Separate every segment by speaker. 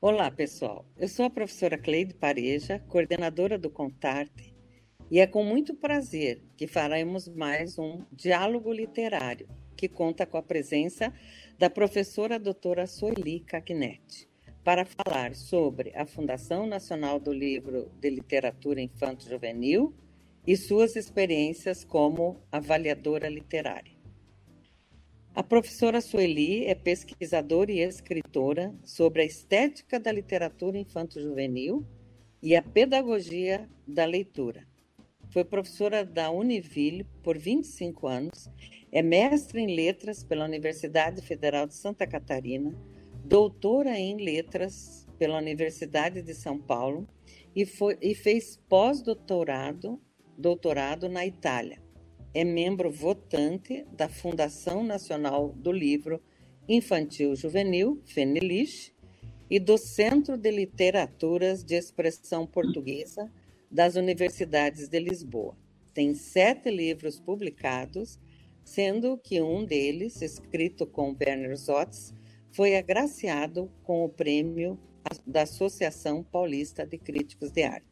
Speaker 1: Olá, pessoal. Eu sou a professora Cleide Pareja, coordenadora do Contarte, e é com muito prazer que faremos mais um diálogo literário, que conta com a presença da professora doutora Sueli Cagnetti, para falar sobre a Fundação Nacional do Livro de Literatura Infanto-Juvenil e suas experiências como avaliadora literária. A professora Sueli é pesquisadora e escritora sobre a estética da literatura infanto-juvenil e a pedagogia da leitura. Foi professora da Univille por 25 anos, é mestre em letras pela Universidade Federal de Santa Catarina, doutora em letras pela Universidade de São Paulo e, foi, e fez pós-doutorado doutorado na Itália é membro votante da Fundação Nacional do Livro Infantil Juvenil, FENILIX, e do Centro de Literaturas de Expressão Portuguesa das Universidades de Lisboa. Tem sete livros publicados, sendo que um deles, escrito com Werner Zotz, foi agraciado com o prêmio da Associação Paulista de Críticos de Arte.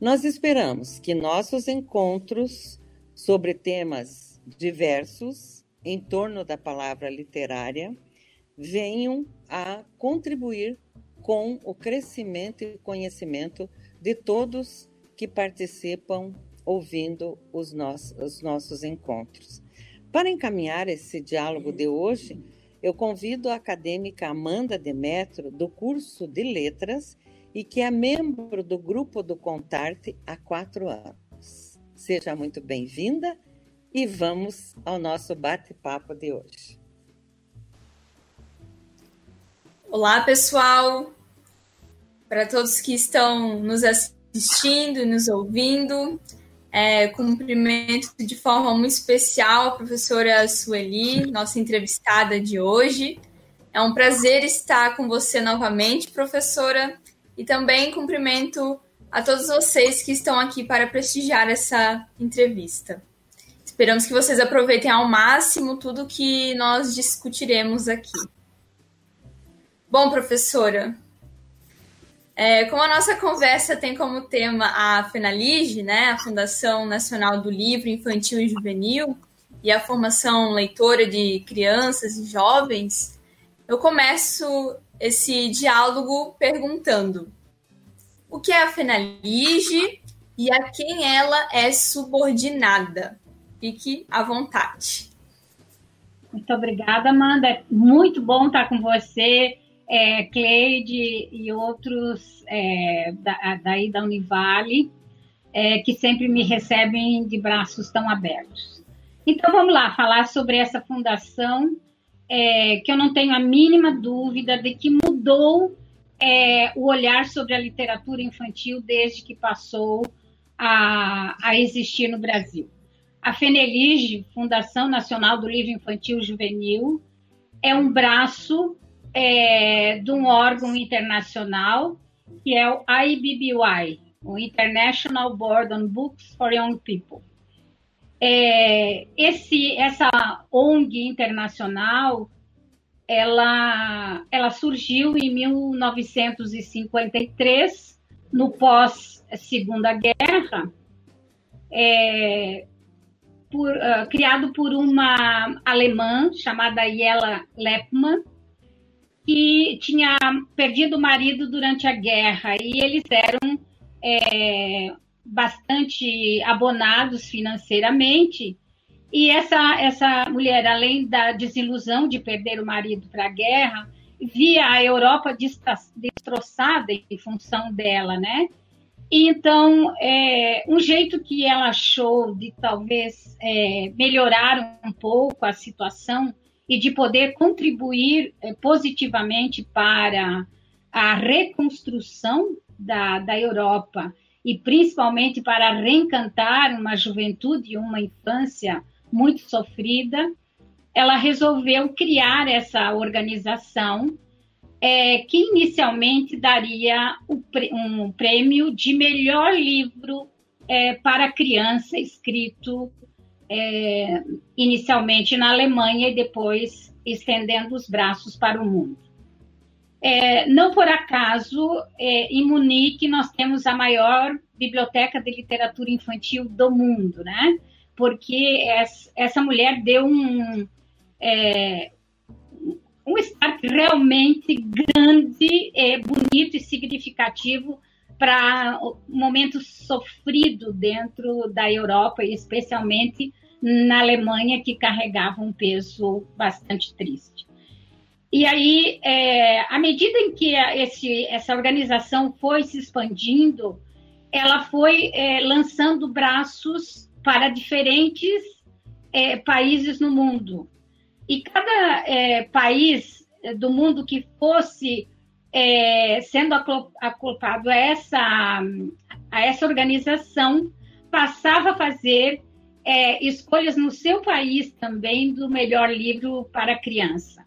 Speaker 1: Nós esperamos que nossos encontros sobre temas diversos em torno da palavra literária venham a contribuir com o crescimento e conhecimento de todos que participam ouvindo os nossos, os nossos encontros. Para encaminhar esse diálogo de hoje, eu convido a acadêmica Amanda Demetro, do curso de Letras, e que é membro do grupo do Contarte há quatro anos. Seja muito bem-vinda e vamos ao nosso bate-papo de hoje.
Speaker 2: Olá, pessoal! Para todos que estão nos assistindo e nos ouvindo, é, cumprimento de forma muito especial a professora Sueli, nossa entrevistada de hoje. É um prazer estar com você novamente, professora, e também cumprimento a todos vocês que estão aqui para prestigiar essa entrevista. Esperamos que vocês aproveitem ao máximo tudo que nós discutiremos aqui. Bom, professora, é, como a nossa conversa tem como tema a FENALIGE, né, a Fundação Nacional do Livro Infantil e Juvenil, e a formação leitora de crianças e jovens, eu começo esse diálogo perguntando: o que é a FENALIGE e a quem ela é subordinada. Fique à vontade.
Speaker 3: Muito obrigada, Amanda. É muito bom estar com você, é, Cleide e outros é, da, daí da Univale, é, que sempre me recebem de braços tão abertos. Então, vamos lá, falar sobre essa fundação, é, que eu não tenho a mínima dúvida de que mudou é, o olhar sobre a literatura infantil desde que passou a, a existir no Brasil. A FENELIGE, Fundação Nacional do Livro Infantil Juvenil, é um braço é, de um órgão internacional que é o IBBY, o International Board on Books for Young People. É, esse, essa ONG internacional ela, ela surgiu em 1953, no pós-Segunda Guerra, é, por, uh, criado por uma alemã chamada Yella Lepman, que tinha perdido o marido durante a guerra e eles eram é, bastante abonados financeiramente e essa, essa mulher, além da desilusão de perder o marido para a guerra, via a Europa destroçada em função dela, né? Então, é, um jeito que ela achou de talvez é, melhorar um pouco a situação e de poder contribuir é, positivamente para a reconstrução da, da Europa e principalmente para reencantar uma juventude e uma infância muito sofrida, ela resolveu criar essa organização é, que inicialmente daria um prêmio de melhor livro é, para criança, escrito é, inicialmente na Alemanha e depois estendendo os braços para o mundo. É, não por acaso, é, em Munique, nós temos a maior biblioteca de literatura infantil do mundo, né? Porque essa mulher deu um, é, um start realmente grande, é, bonito e significativo para um momento sofrido dentro da Europa, e especialmente na Alemanha, que carregava um peso bastante triste. E aí, é, à medida em que esse, essa organização foi se expandindo, ela foi é, lançando braços para diferentes é, países no mundo. E cada é, país do mundo que fosse é, sendo acoplado a essa, a essa organização, passava a fazer é, escolhas no seu país também do melhor livro para criança.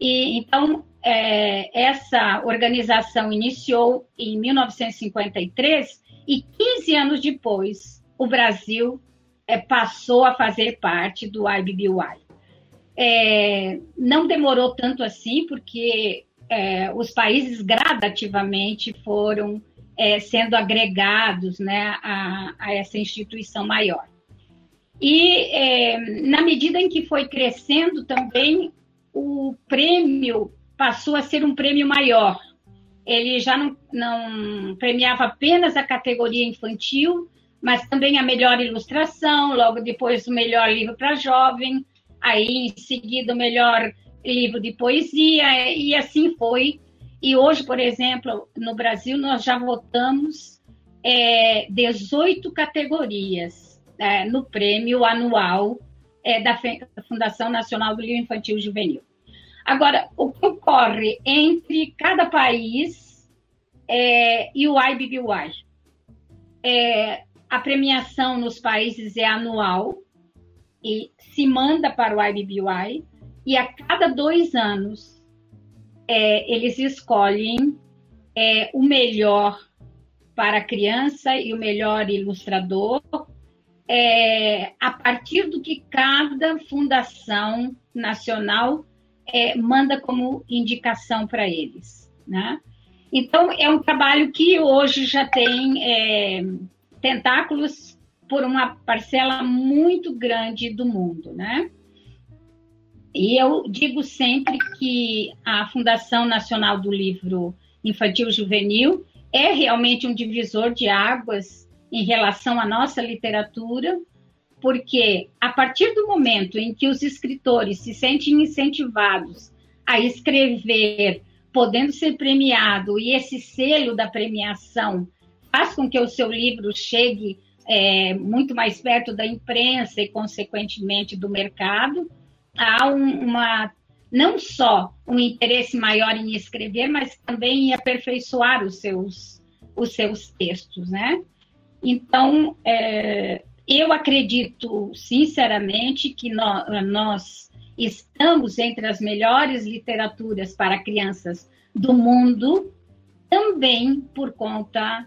Speaker 3: E então é, essa organização iniciou em 1953 e 15 anos depois o Brasil é, passou a fazer parte do IBBY. É, não demorou tanto assim, porque é, os países gradativamente foram é, sendo agregados né, a, a, essa instituição maior. E é, na medida em que foi crescendo também, o prêmio passou a ser um prêmio maior. Ele já não, não premiava apenas a categoria infantil, mas também a melhor ilustração, logo depois o melhor livro para jovem, aí em seguida o melhor livro de poesia, e assim foi. E hoje, por exemplo, no Brasil, nós já votamos é, 18 categorias é, no prêmio anual é, da Fundação Nacional do Livro Infantil Juvenil. Agora, o que ocorre entre cada país é, e o IBBY? É, a premiação nos países é anual e se manda para o IBBY, e a cada dois anos é, eles escolhem é, o melhor para a criança e o melhor ilustrador, é, a partir do que cada fundação nacional é, manda como indicação para eles. Né? Então, é um trabalho que hoje já tem é, tentáculos por uma parcela muito grande do mundo. Né? E eu digo sempre que a Fundação Nacional do Livro Infantil Juvenil é realmente um divisor de águas em relação à nossa literatura, porque a partir do momento em que os escritores se sentem incentivados a escrever, podendo ser premiado, e esse selo da premiação faz com que o seu livro chegue é, muito mais perto da imprensa e, consequentemente, do mercado, há um, uma não só um interesse maior em escrever, mas também em aperfeiçoar os seus, os seus textos, né? Então, é, eu acredito sinceramente que nós, nós estamos entre as melhores literaturas para crianças do mundo, também por conta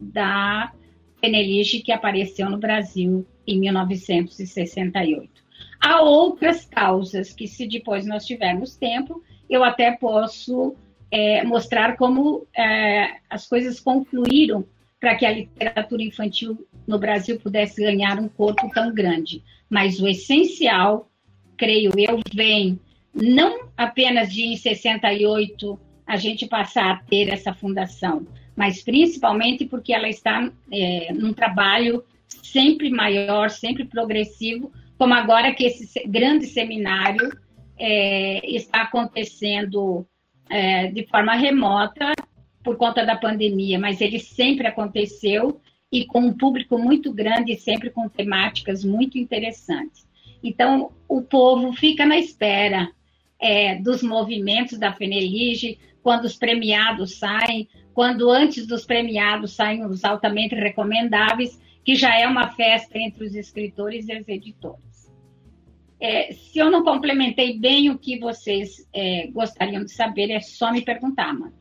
Speaker 3: da Penelige que apareceu no Brasil em 1968. Há outras causas que, se depois nós tivermos tempo, eu até posso é, mostrar como é, as coisas confluíram para que a literatura infantil no Brasil pudesse ganhar um corpo tão grande. Mas o essencial, creio eu, vem não apenas de em 68 a gente passar a ter essa fundação, mas principalmente porque ela está é, num trabalho sempre maior, sempre progressivo, como agora que esse grande seminário é, está acontecendo é, de forma remota por conta da pandemia, mas ele sempre aconteceu e com um público muito grande e sempre com temáticas muito interessantes. Então, o povo fica na espera é, dos movimentos da Fenelige, quando os premiados saem, quando antes dos premiados saem os altamente recomendáveis, que já é uma festa entre os escritores e os editores. É, se eu não complementei bem o que vocês é, gostariam de saber, é só me perguntar, mano.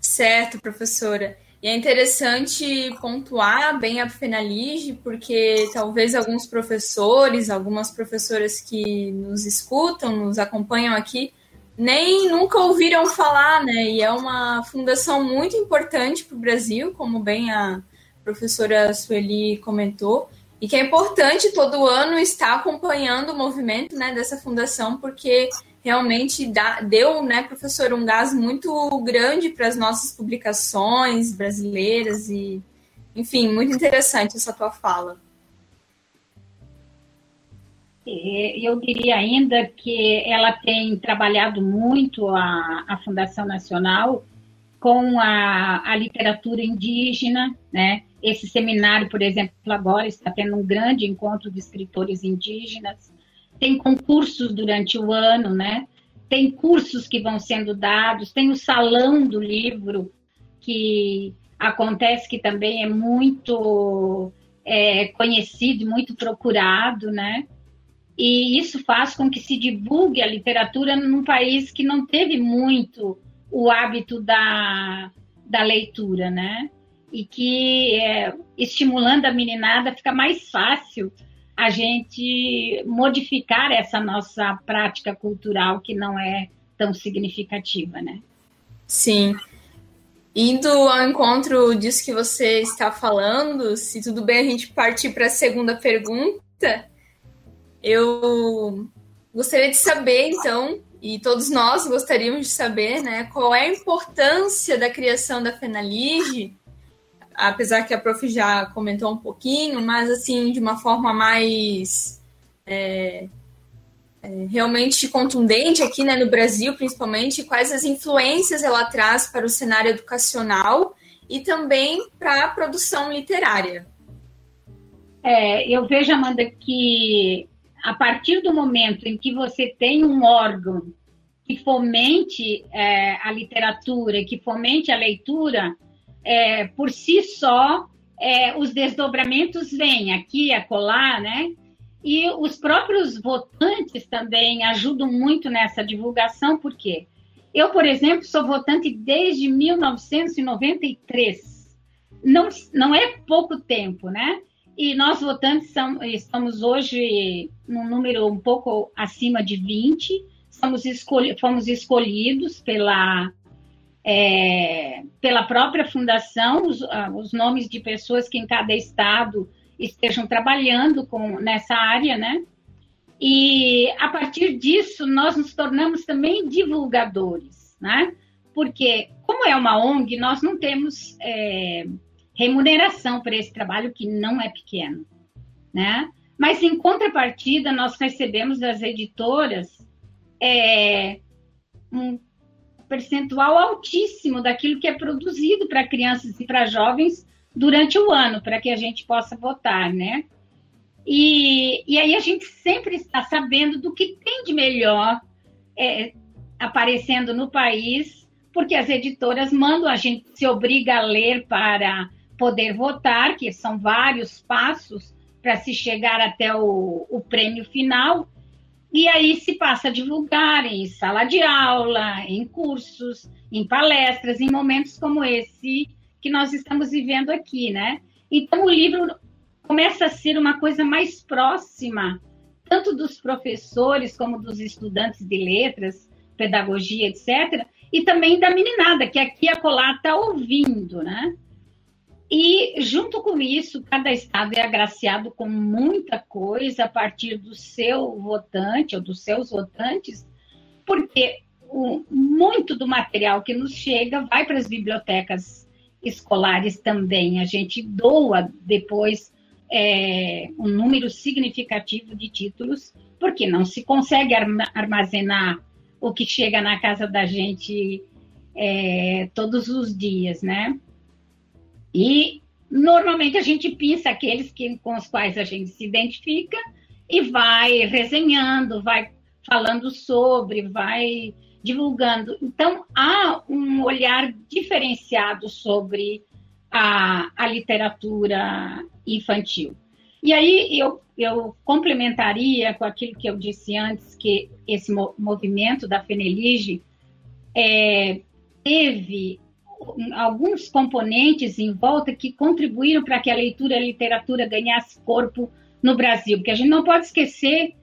Speaker 2: Certo, professora. E é interessante pontuar bem a Fenalige, porque talvez alguns professores, algumas professoras que nos escutam, nos acompanham aqui, nem nunca ouviram falar, né? E é uma fundação muito importante para o Brasil, como bem a professora Sueli comentou, e que é importante todo ano estar acompanhando o movimento né, dessa fundação, porque realmente dá, deu, né, professor, um gás muito grande para as nossas publicações brasileiras e, enfim, muito interessante essa tua fala.
Speaker 3: Eu diria ainda que ela tem trabalhado muito a, a Fundação Nacional com a, a literatura indígena, né? Esse seminário, por exemplo, agora está tendo um grande encontro de escritores indígenas tem concursos durante o ano, né? Tem cursos que vão sendo dados, tem o salão do livro que acontece que também é muito é, conhecido, muito procurado, né? E isso faz com que se divulgue a literatura num país que não teve muito o hábito da, da leitura, né? E que, é, estimulando a meninada, fica mais fácil a gente modificar essa nossa prática cultural que não é tão significativa, né?
Speaker 2: Sim. Indo ao encontro disso que você está falando, se tudo bem a gente partir para a segunda pergunta, eu gostaria de saber, então, e todos nós gostaríamos de saber, né, qual é a importância da criação da Fenalige apesar que a prof já comentou um pouquinho, mas assim, de uma forma mais é, é, realmente contundente aqui né, no Brasil, principalmente, quais as influências ela traz para o cenário educacional e também para a produção literária.
Speaker 3: É, eu vejo, Amanda, que a partir do momento em que você tem um órgão que fomente é, a literatura, que fomente a leitura, é, por si só, é, os desdobramentos vêm aqui acolá, né? E os próprios votantes também ajudam muito nessa divulgação, porque eu, por exemplo, sou votante desde 1993. Não, não é pouco tempo, né? E nós votantes são, estamos hoje num número um pouco acima de 20. Somos escolhi, fomos escolhidos pela é, pela própria fundação, os, ah, os, nomes de pessoas que em cada estado estejam trabalhando com, nessa área, né? E a partir disso, nós nos tornamos também divulgadores, né? Porque, como é uma ONG, nós não temos é, remuneração para esse trabalho, que não é pequeno, né? Mas, em contrapartida, nós recebemos das editoras é, um percentual altíssimo daquilo que é produzido para crianças e para jovens durante o ano, para que a gente possa votar, né? E, e aí a gente sempre está sabendo do que tem de melhor é, aparecendo no país, porque as editoras mandam, a gente se obriga a ler para poder votar, que são vários passos para se chegar até o, o prêmio final, e aí se passa a divulgar em sala de aula, em cursos, em palestras, em momentos como esse que nós estamos vivendo aqui, né? Então o livro começa a ser uma coisa mais próxima, tanto dos professores como dos estudantes de letras, pedagogia, etc., e também da meninada, que aqui a Colar está ouvindo, né? E, junto com isso, cada estado é agraciado com muita coisa a partir do seu votante ou dos seus votantes, porque o, muito do material que nos chega vai para as bibliotecas escolares também. A gente doa depois é, um número significativo de títulos, porque não se consegue armazenar o que chega na casa da gente é, todos os dias, né? E normalmente a gente pensa aqueles que, com os quais a gente se identifica e vai resenhando, vai falando sobre, vai divulgando. Então, há um olhar diferenciado sobre a, a literatura infantil. E aí eu, eu complementaria com aquilo que eu disse antes, que esse movimento da Fenelige é, teve alguns componentes em volta que contribuíram para que a leitura e a literatura ganhasse corpo no Brasil, porque a gente não pode esquecer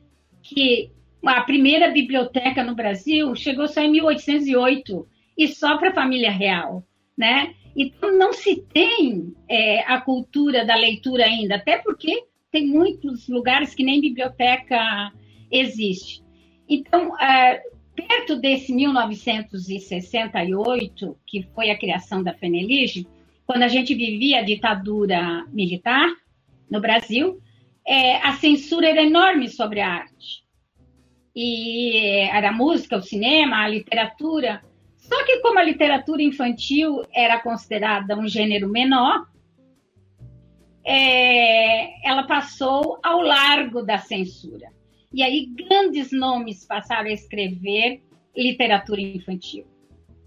Speaker 3: que a primeira biblioteca no Brasil chegou só em 1808 e só para a família real, né? Então não se tem é, a cultura da leitura ainda, até porque tem muitos lugares que nem biblioteca existe. Então, é, perto desse 1968, que foi a criação da FENELIGE, quando a gente vivia a ditadura militar no Brasil, é, a censura era enorme sobre a arte. E era a música, o cinema, a literatura. Só que como a literatura infantil era considerada um gênero menor, é, ela passou ao largo da censura. E aí grandes nomes passaram a escrever literatura infantil.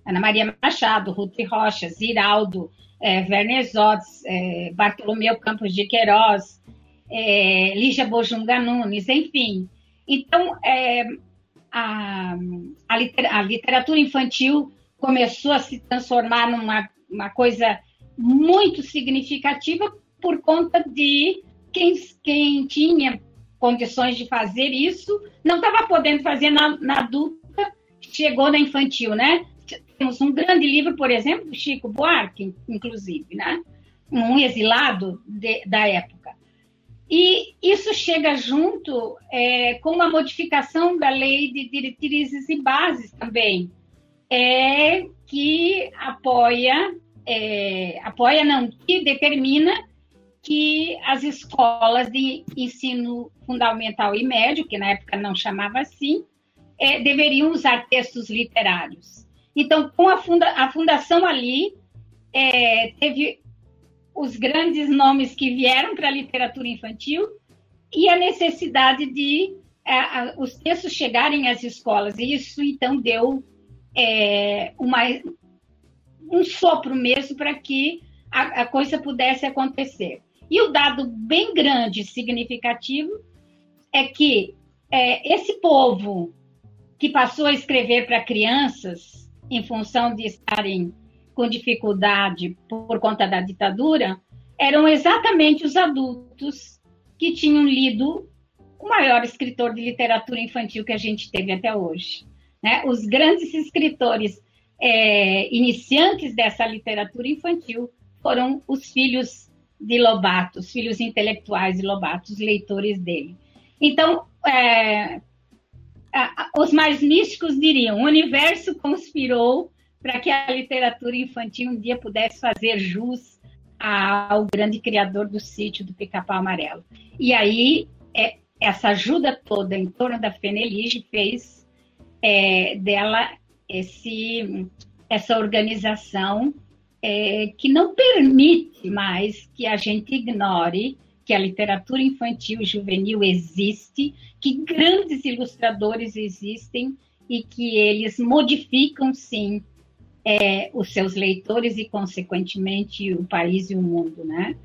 Speaker 3: Ana Maria Machado, Ruth Rocha, Ziraldo, é, Werner Zotz, é, Bartolomeu Campos de Queiroz, é, Lígia Bojunga Nunes, enfim. Então, é, a, a, a, literatura infantil começou a se transformar numa uma coisa muito significativa por conta de quem, quem tinha condições de fazer isso, não estava podendo fazer na, na adulta, chegou na infantil, né? Temos um grande livro, por exemplo, Chico Buarque, inclusive, né? Um exilado de, da época. E isso chega junto é, com uma modificação da lei de diretrizes e bases também, é, que apoia, é, apoia não, que determina que as escolas de ensino fundamental e médio, que na época não chamava assim, é, deveriam usar textos literários. Então, com a, funda a fundação ali, é, teve os grandes nomes que vieram para a literatura infantil e a necessidade de é, os textos chegarem às escolas. E isso, então, deu é, uma, um sopro mesmo para que a, a coisa pudesse acontecer. E o dado bem grande, significativo, é que é, esse povo que passou a escrever para crianças, em função de estarem com dificuldade por conta da ditadura, eram exatamente os adultos que tinham lido o maior escritor de literatura infantil que a gente teve até hoje. Né? Os grandes escritores é, iniciantes dessa literatura infantil foram os filhos de Lobato, os filhos intelectuais de Lobato, os leitores dele. Então, é, os mais místicos diriam: o universo conspirou para que a literatura infantil um dia pudesse fazer jus ao grande criador do sítio do Pica-Pau Amarelo. E aí, é, essa ajuda toda em torno da Fenelige fez é, dela esse, essa organização é, que não permite mais que a gente ignore que a literatura infantil e juvenil existe, que grandes ilustradores existem e que eles modificam, sim, é, os seus leitores e, consequentemente, o país e o mundo, né?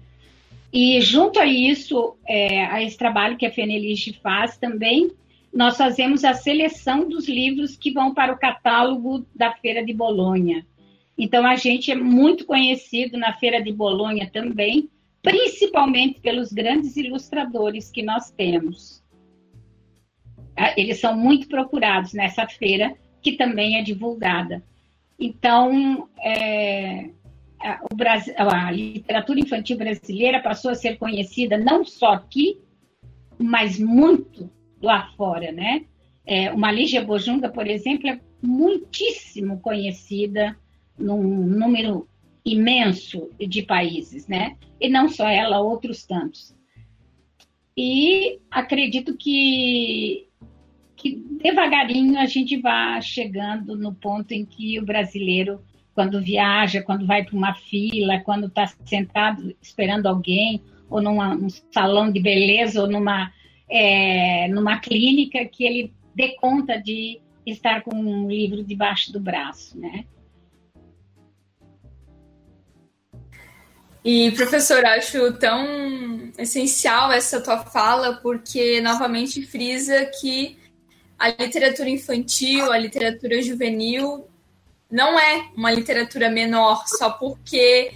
Speaker 3: E junto a isso, é, a esse trabalho que a Fenelige faz também, nós fazemos a seleção dos livros que vão para o catálogo da Feira de Bolonha. Então, a gente é muito conhecido na Feira de Bolonha também, principalmente pelos grandes ilustradores que nós temos. Ah, eles são muito procurados nessa feira, que também é divulgada. Então, é, a, Brasil, a literatura infantil brasileira passou a ser conhecida não só aqui, mas muito lá fora, né? É, uma Lígia Bojunga, por exemplo, é muitíssimo conhecida num número imenso de países, né? E não só ela, outros tantos. E acredito que que devagarinho a gente vá chegando no ponto em que o brasileiro, quando viaja, quando vai para uma fila, quando está sentado esperando alguém, ou num salão de beleza, ou numa, é, numa clínica, que ele dê conta de estar com um livro debaixo do braço, né?
Speaker 2: E, professor, acho tão essencial essa tua fala, porque novamente frisa que a literatura infantil, a literatura juvenil não é uma literatura menor só porque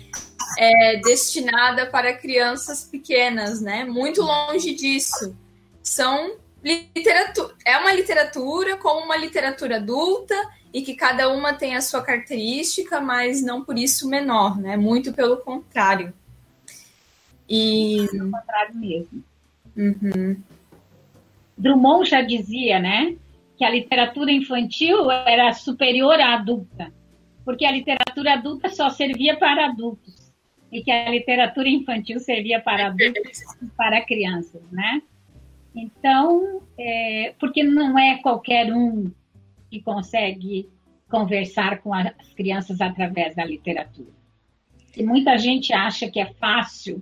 Speaker 2: é destinada para crianças pequenas, né? Muito longe disso. São literatura, é uma literatura como uma literatura adulta e que cada uma tem a sua característica, mas não por isso menor, né? Muito pelo contrário.
Speaker 3: E pelo contrário mesmo. Uhum. Drummond já dizia, né, que a literatura infantil era superior à adulta, porque a literatura adulta só servia para adultos e que a literatura infantil servia para adultos e para crianças, né? Então, é, porque não é qualquer um que consegue conversar com as crianças através da literatura. E muita gente acha que é fácil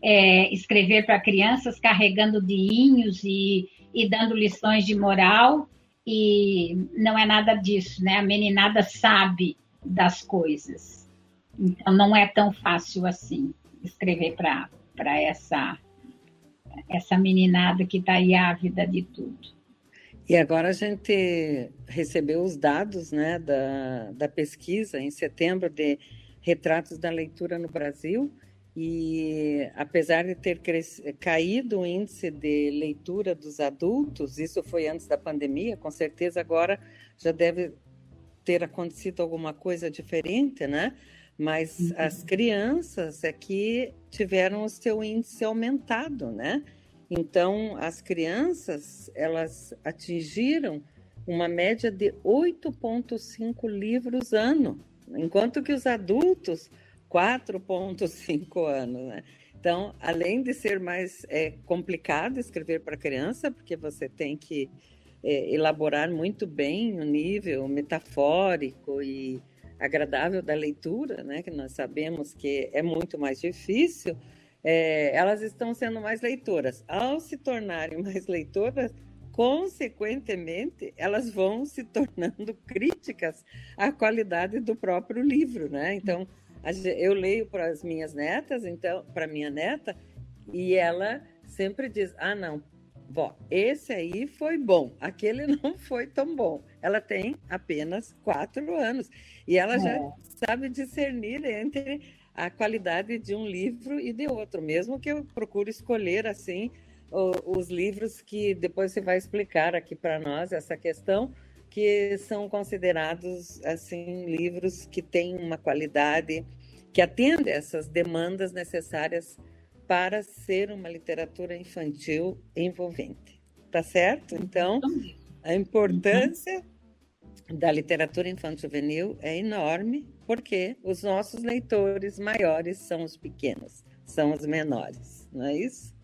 Speaker 3: é, escrever para crianças carregando diinhos e, e dando lições de moral, e não é nada disso, né? A meninada sabe das coisas. Então, não é tão fácil assim escrever para essa, essa meninada que está aí ávida de tudo.
Speaker 1: E agora a gente recebeu os dados né, da, da pesquisa em setembro de retratos da leitura no Brasil. E apesar de ter caído o índice de leitura dos adultos, isso foi antes da pandemia, com certeza agora já deve ter acontecido alguma coisa diferente, né? Mas uhum. as crianças é que tiveram o seu índice aumentado, né? Então, as crianças, elas atingiram uma média de 8,5 livros ano, enquanto que os adultos, 4,5 anos, né? Então, além de ser mais é, complicado escrever para criança, porque você tem que é, elaborar muito bem o nível metafórico e agradável da leitura, né? Que nós sabemos que é muito mais difícil é, elas estão sendo mais leitoras. Ao se tornarem mais leitoras, consequentemente, elas vão se tornando críticas à qualidade do próprio livro, né? Então, eu leio para as minhas netas, então, para minha neta, e ela sempre diz: "Ah, não, vó, esse aí foi bom, aquele não foi tão bom". Ela tem apenas quatro anos e ela é. já sabe discernir entre a qualidade de um livro e de outro, mesmo que eu procure escolher assim os livros que depois você vai explicar aqui para nós essa questão que são considerados assim livros que têm uma qualidade que atende essas demandas necessárias para ser uma literatura infantil envolvente. Tá certo? Então, a importância da literatura infantil juvenil é enorme porque os nossos leitores maiores são os pequenos, são os menores, não é isso?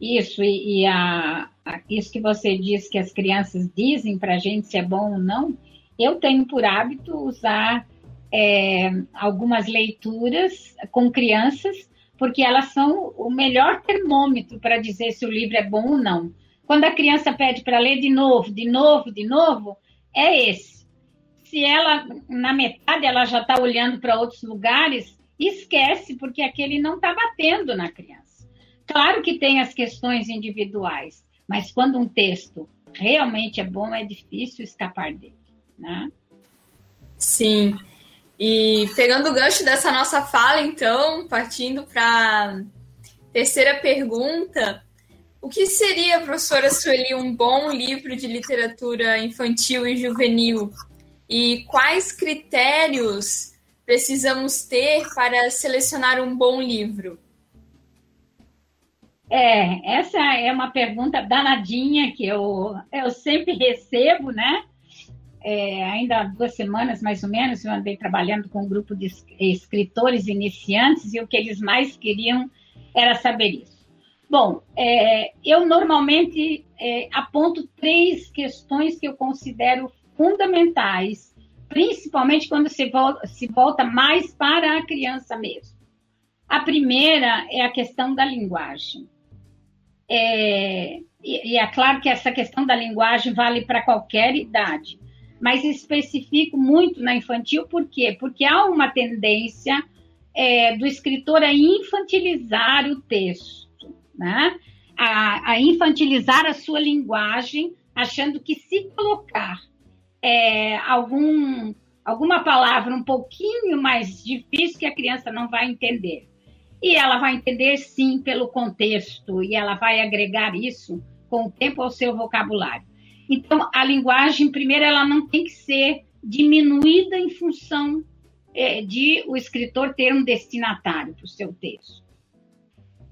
Speaker 3: Isso, e, e a, a, isso que você diz que as crianças dizem para a gente se é bom ou não, eu tenho por hábito usar é, algumas leituras com crianças, porque elas são o melhor termômetro para dizer se o livro é bom ou não. Quando a criança pede para ler de novo, de novo, de novo, é esse se ela, na metade, ela já está olhando para outros lugares, esquece, porque aquele não está batendo na criança. Claro que tem as questões individuais, mas quando um texto realmente é bom, é difícil escapar dele, né?
Speaker 2: Sim. E pegando o gancho dessa nossa fala, então, partindo para terceira pergunta, o que seria, professora Sueli, um bom livro de literatura infantil e juvenil e quais critérios precisamos ter para selecionar um bom livro?
Speaker 3: É, essa é uma pergunta danadinha que eu, eu sempre recebo, né? É, ainda há duas semanas, mais ou menos, eu andei trabalhando com um grupo de escritores iniciantes e o que eles mais queriam era saber isso. Bom, é, eu normalmente é, aponto três questões que eu considero fundamentais, principalmente quando se volta, se volta mais para a criança mesmo. A primeira é a questão da linguagem. É, e, e é claro que essa questão da linguagem vale para qualquer idade, mas especifico muito na infantil, por quê? Porque há uma tendência é, do escritor a infantilizar o texto, né? a, a infantilizar a sua linguagem, achando que se colocar é, algum, alguma palavra um pouquinho mais difícil que a criança não vai entender. E ela vai entender sim pelo contexto, e ela vai agregar isso com o tempo ao seu vocabulário. Então, a linguagem, primeiro, ela não tem que ser diminuída em função é, de o escritor ter um destinatário para o seu texto.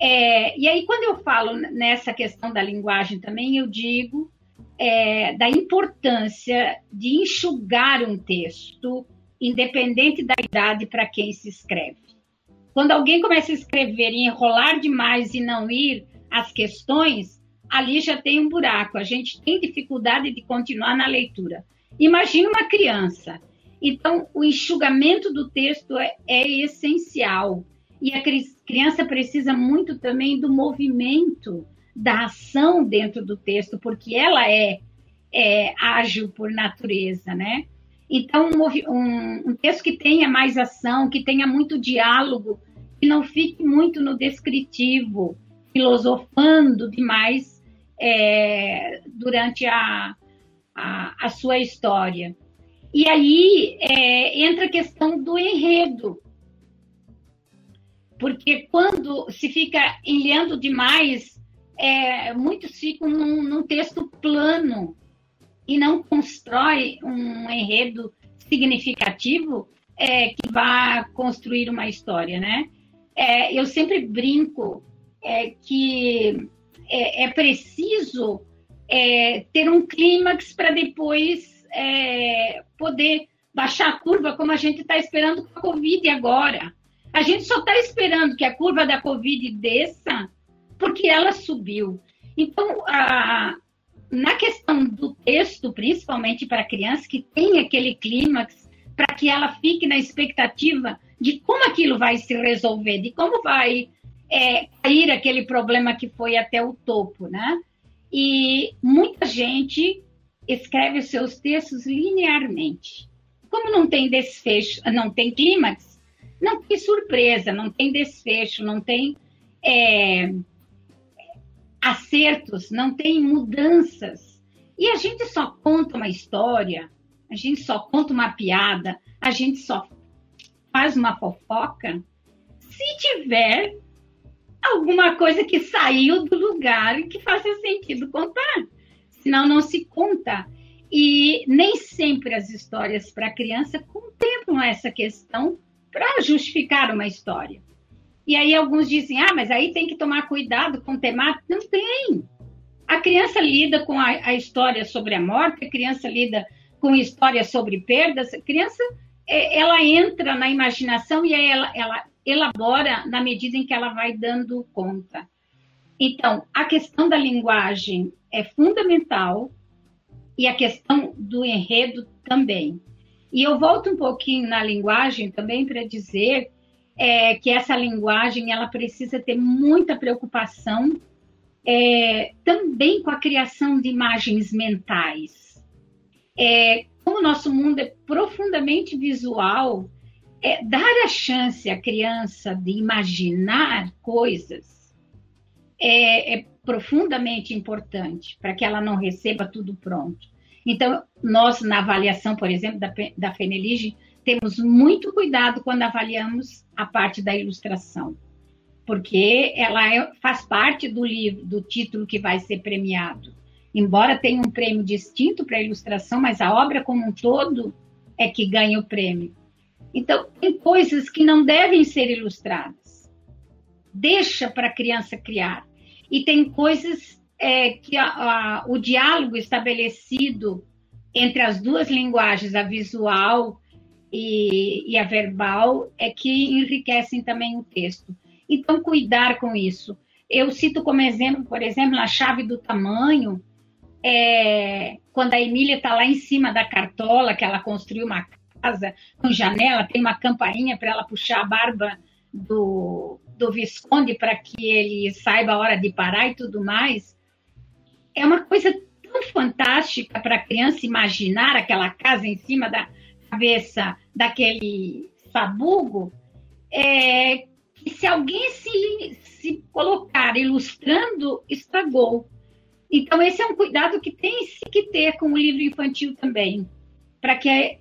Speaker 3: É, e aí, quando eu falo nessa questão da linguagem também, eu digo é, da importância de enxugar um texto, independente da idade para quem se escreve. Quando alguém começa a escrever e enrolar demais e não ir às questões, ali já tem um buraco. A gente tem dificuldade de continuar na leitura. Imagine uma criança. Então, o enxugamento do texto é, é essencial. E a criança precisa muito também do movimento, da ação dentro do texto, porque ela é, é ágil por natureza, né? Então, um, um, texto que tenha mais ação, que tenha muito diálogo, que não fique muito no descritivo, filosofando demais é, durante a, a, a, sua história. E aí é, entra a questão do enredo, porque quando se fica enlhando demais, é, muitos ficam num, num, texto plano e não constrói um enredo significativo é, que vá construir uma história, né? É, eu sempre brinco é, que é, é preciso é, ter um clímax para depois poder baixar a curva como a gente está esperando com a Covid agora. A gente só está esperando que a curva da Covid desça porque ela subiu. Então, a, na questão do texto, principalmente para criança, que tem aquele clímax, para que ela fique na expectativa de como aquilo vai se resolver, de como vai é, cair aquele problema que foi até o topo, né? E muita gente escreve os seus textos linearmente. Como não tem desfecho, não tem clímax, não tem surpresa, não tem desfecho, não tem é, acertos, não tem mudanças. E a gente só conta uma história, a gente só conta uma piada, a gente só faz uma fofoca se tiver alguma coisa que saiu do lugar que faça sentido contar. Senão não se conta. E nem sempre as histórias para criança contemplam essa questão para justificar uma história. E aí alguns dizem, ah, mas aí tem que tomar cuidado com temática. Não tem. A criança lida com a, a história sobre a morte, a criança lida com história sobre perdas, a criança é, ela entra na imaginação e ela, ela elabora na medida em que ela vai dando conta. Então, a questão da linguagem é fundamental e a questão do enredo também. E eu volto um pouquinho na linguagem também para dizer é, que essa linguagem ela precisa ter muita preocupação é, também com a criação de imagens mentais. É, como o nosso mundo é profundamente visual, é, dar a chance à criança de imaginar coisas é, é profundamente importante para que ela não receba tudo pronto. Então, nós, na avaliação, por exemplo, da, da Fenelige, temos muito cuidado quando avaliamos a parte da ilustração, porque ela é, faz parte do livro, do título que vai ser premiado. Embora tenha um prêmio distinto para a ilustração, mas a obra como um todo é que ganha o prêmio. Então, tem coisas que não devem ser ilustradas. Deixa para a criança criar. E tem coisas é que a, a, o diálogo estabelecido entre as duas linguagens, a visual e, e, a verbal, é que enriquecem também o texto. Então, cuidar com isso. Eu cito como exemplo, por exemplo, a chave do tamanho, é, quando a Emília está lá em cima da cartola, que ela construiu uma casa com janela, tem uma campainha para ela puxar a barba do, do Visconde para que ele saiba a hora de parar e tudo mais é uma coisa tão fantástica para a criança imaginar aquela casa em cima da cabeça daquele sabugo, é, que se alguém se, se colocar ilustrando, estragou. Então, esse é um cuidado que tem que ter com o livro infantil também, para que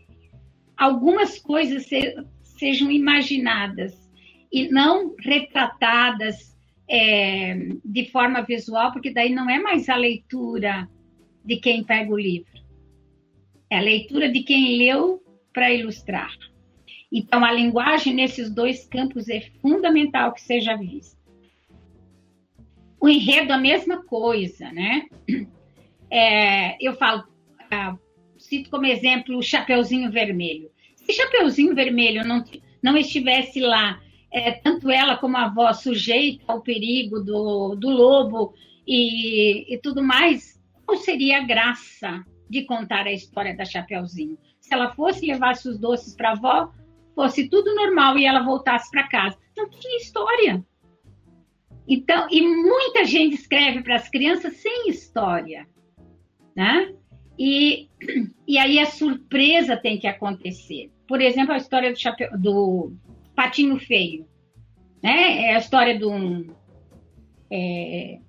Speaker 3: algumas coisas se, sejam imaginadas e não retratadas é, de forma visual, porque daí não é mais a leitura de quem pega o livro, é a leitura de quem leu para ilustrar. Então, a linguagem nesses dois campos é fundamental que seja vista. O enredo, a mesma coisa, né? É, eu falo, ah, cito como exemplo o Chapeuzinho Vermelho. Se Chapeuzinho Vermelho não, não estivesse lá, é, tanto ela como a avó sujeita ao perigo do, do lobo e, e tudo mais, qual seria a graça de contar a história da Chapeuzinho? Se ela fosse levasse os doces para a avó, fosse tudo normal e ela voltasse para casa. Não tinha história. Então, e muita gente escreve para as crianças sem história, né? E, e aí a surpresa tem que acontecer. Por exemplo, a história do, chapéu, do patinho feio. Né? É a história do, é,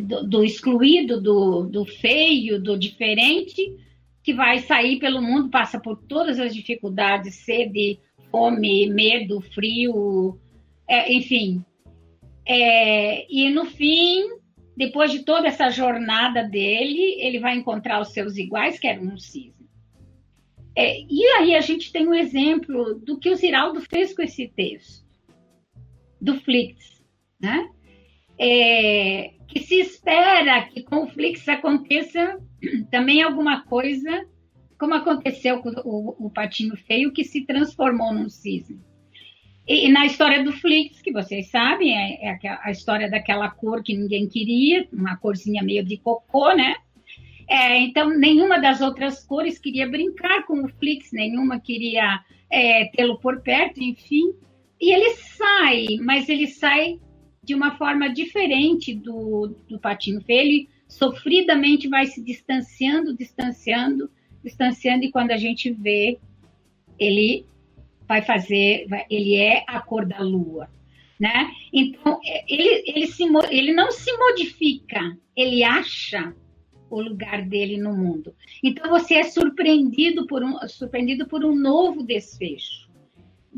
Speaker 3: do, do, excluído, do, do feio, do diferente, que vai sair pelo mundo, passa por todas as dificuldades, sede, fome, medo, frio, é, enfim. É, e no fim depois de toda essa jornada dele, ele vai encontrar os seus iguais, que eram um cisne. É, e aí a gente tem um exemplo do que o Ziraldo fez com esse texto, do Flix, né? É, que se espera que com o Flix aconteça também alguma coisa, como aconteceu com o, o Patinho Feio, que se transformou num cisne. E, na história do Flix, que vocês sabem, é, é a, a, história daquela cor que ninguém queria, uma corzinha meio de cocô, né? É, então, nenhuma das outras cores queria brincar com o Flix, nenhuma queria é, tê-lo por perto, enfim. E ele sai, mas ele sai de uma forma diferente do, do Patinho Feio. Ele sofridamente vai se distanciando, distanciando, distanciando, e quando a gente vê, ele vai fazer, vai, ele é a cor da lua, né? Então, ele, ele, se, ele não se modifica, ele acha o lugar dele no mundo. Então, você é surpreendido por um, surpreendido por um novo desfecho.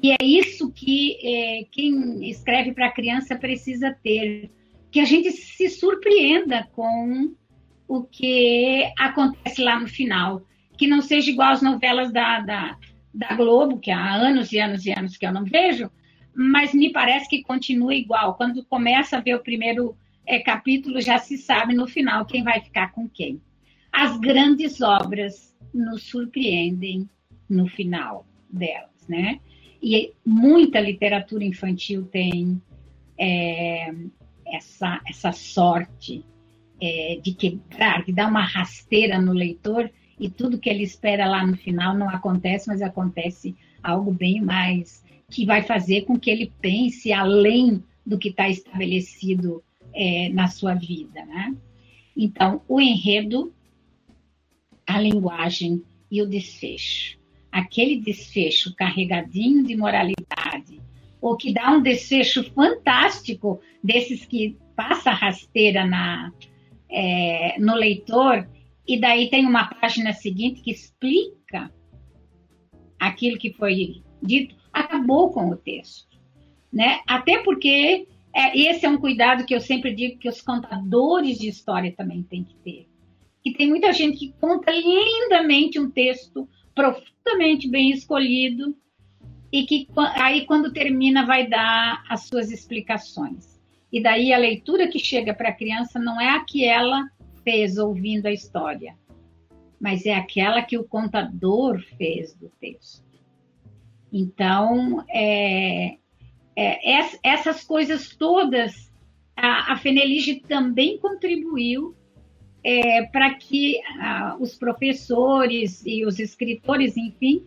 Speaker 3: E é isso que é, quem escreve para criança precisa ter, que a gente se surpreenda com o que acontece lá no final, que não seja igual às novelas da, da da Globo, que há anos e anos e anos que eu não vejo, mas me parece que continua igual. Quando começa a ver o primeiro é, capítulo, já se sabe no final quem vai ficar com quem. As grandes obras nos surpreendem no final delas, né? E muita literatura infantil tem é, essa, essa sorte é, de quebrar, de dar uma rasteira no leitor e tudo que ele espera lá no final não acontece, mas acontece algo bem mais que vai fazer com que ele pense além do que está estabelecido é, na sua vida, né? Então, o enredo, a linguagem e o desfecho. Aquele desfecho carregadinho de moralidade, ou que dá um desfecho fantástico desses que passa rasteira na, é, no leitor e daí tem uma página seguinte que explica aquilo que foi dito, acabou com o texto. Né? Até porque é, esse é um cuidado que eu sempre digo que os contadores de história também têm que ter. Que tem muita gente que conta lindamente um texto profundamente bem escolhido e que aí quando termina vai dar as suas explicações. E daí a leitura que chega para a criança não é a que ela fez ouvindo a história, mas é aquela que o contador fez do texto. Então, é, é, essas coisas todas, a, a Fenelige também contribuiu é, para que a, os professores e os escritores, enfim,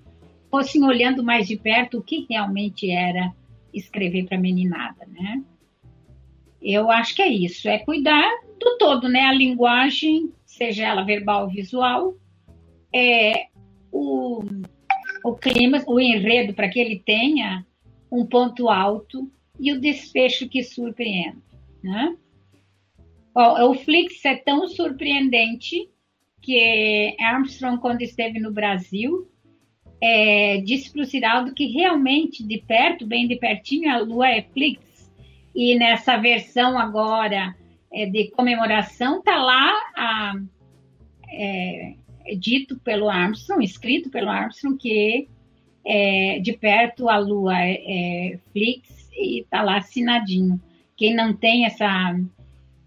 Speaker 3: fossem olhando mais de perto o que realmente era escrever para meninada, né? Eu acho que é isso, é cuidar do todo, né? A linguagem, seja ela verbal ou visual, é o, o clima, o enredo para que ele tenha um ponto alto e o desfecho que surpreende, né? O, Flix é tão surpreendente que Armstrong, quando esteve no Brasil, é, disse para o Ciraldo que realmente, de perto, bem de pertinho, a Lua é Flix. E nessa versão agora é, de comemoração, está lá a, é, dito pelo Armstrong, escrito pelo Armstrong, que é, de perto a Lua é, é Flix e está lá assinadinho. Quem não tem essa,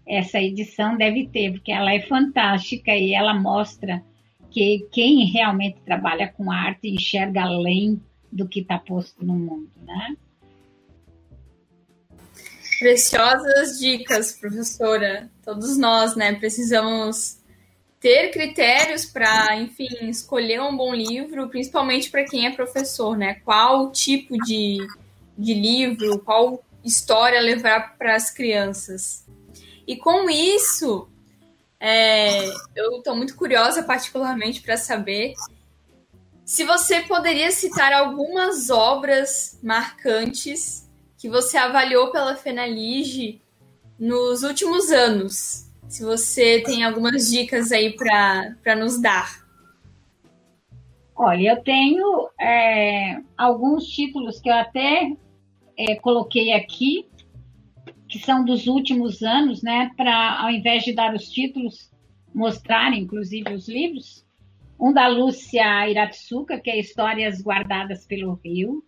Speaker 3: essa edição deve ter, porque ela é fantástica e ela mostra que quem realmente trabalha com arte enxerga além do que está posto no mundo, né?
Speaker 2: Preciosas dicas, professora. Todos nós, né, precisamos ter critérios para, enfim, escolher um bom livro, principalmente para quem é professor, né? Qual tipo de, de livro, qual história levar para as crianças. E com isso, é, eu estou muito curiosa, particularmente, para saber se você poderia citar algumas obras marcantes que você avaliou pela Fenalige nos últimos anos. Se você tem algumas dicas aí para nos dar.
Speaker 3: Olha, eu tenho é, alguns títulos que eu até é, coloquei aqui, que são dos últimos anos, né, para ao invés de dar os títulos, mostrar inclusive os livros. Um da Lúcia Iratsuka, que é Histórias Guardadas pelo Rio.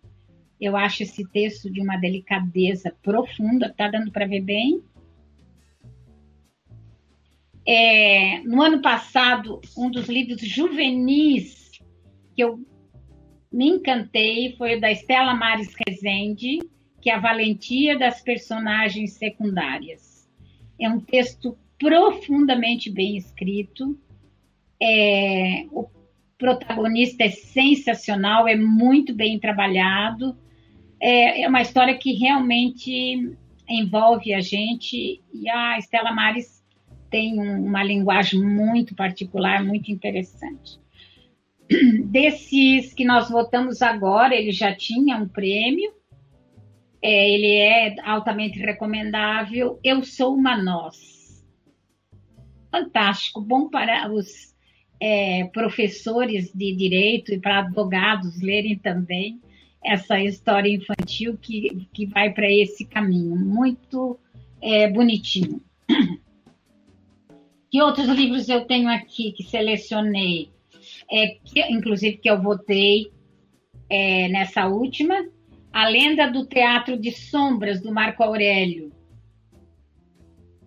Speaker 3: Eu acho esse texto de uma delicadeza profunda, tá dando para ver bem. É, no ano passado, um dos livros juvenis que eu me encantei foi o da Estela Mares Rezende, que é a valentia das personagens secundárias. É um texto profundamente bem escrito. É, o protagonista é sensacional, é muito bem trabalhado. É, é uma história que realmente envolve a gente e a Estela Mares tem um, uma linguagem muito particular, muito interessante. Desses que nós votamos agora, ele já tinha um prêmio, é, ele é altamente recomendável. Eu sou uma nós. Fantástico, bom para os é, professores de direito e para advogados lerem também essa história infantil que, que vai para esse caminho. Muito é, bonitinho. Que outros livros eu tenho aqui que selecionei? É, que, inclusive que eu votei é, nessa última, a Lenda do Teatro de Sombras, do Marco Aurélio.